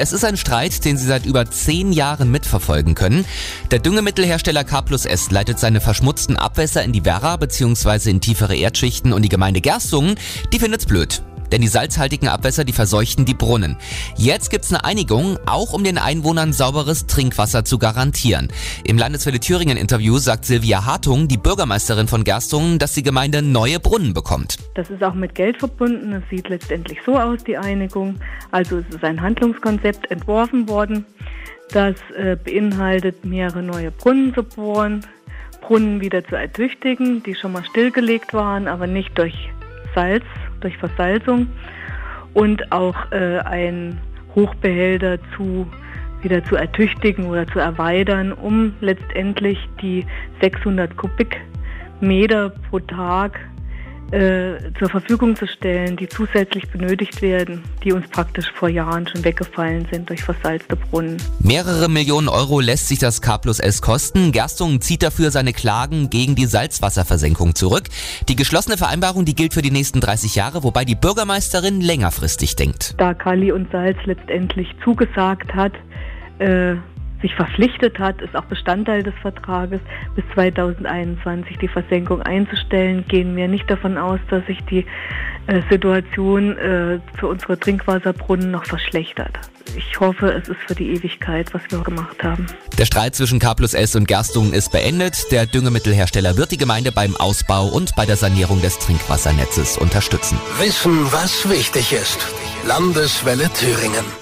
Es ist ein Streit, den Sie seit über zehn Jahren mitverfolgen können. Der Düngemittelhersteller K plus S leitet seine verschmutzten Abwässer in die Werra bzw. in tiefere Erdschichten und die Gemeinde Gerstungen, die findet's blöd. Denn die salzhaltigen Abwässer, die verseuchten die Brunnen. Jetzt gibt's eine Einigung, auch um den Einwohnern sauberes Trinkwasser zu garantieren. Im Landeswelle Thüringen Interview sagt Silvia Hartung, die Bürgermeisterin von Gerstungen, dass die Gemeinde neue Brunnen bekommt. Das ist auch mit Geld verbunden. Es sieht letztendlich so aus, die Einigung. Also es ist ein Handlungskonzept entworfen worden. Das äh, beinhaltet mehrere neue Brunnen zu bohren, Brunnen wieder zu ertüchtigen, die schon mal stillgelegt waren, aber nicht durch Salz durch Versalzung und auch äh, ein Hochbehälter zu wieder zu ertüchtigen oder zu erweitern, um letztendlich die 600 Kubikmeter pro Tag äh, zur Verfügung zu stellen, die zusätzlich benötigt werden, die uns praktisch vor Jahren schon weggefallen sind durch versalzte Brunnen. Mehrere Millionen Euro lässt sich das K plus S kosten. Gerstungen zieht dafür seine Klagen gegen die Salzwasserversenkung zurück. Die geschlossene Vereinbarung, die gilt für die nächsten 30 Jahre, wobei die Bürgermeisterin längerfristig denkt. Da Kali und Salz letztendlich zugesagt hat, äh, sich verpflichtet hat, ist auch Bestandteil des Vertrages, bis 2021 die Versenkung einzustellen, gehen wir nicht davon aus, dass sich die äh, Situation äh, für unsere Trinkwasserbrunnen noch verschlechtert. Ich hoffe, es ist für die Ewigkeit, was wir gemacht haben. Der Streit zwischen K plus S und Gerstungen ist beendet. Der Düngemittelhersteller wird die Gemeinde beim Ausbau und bei der Sanierung des Trinkwassernetzes unterstützen. Wissen, was wichtig ist. Landeswelle Thüringen.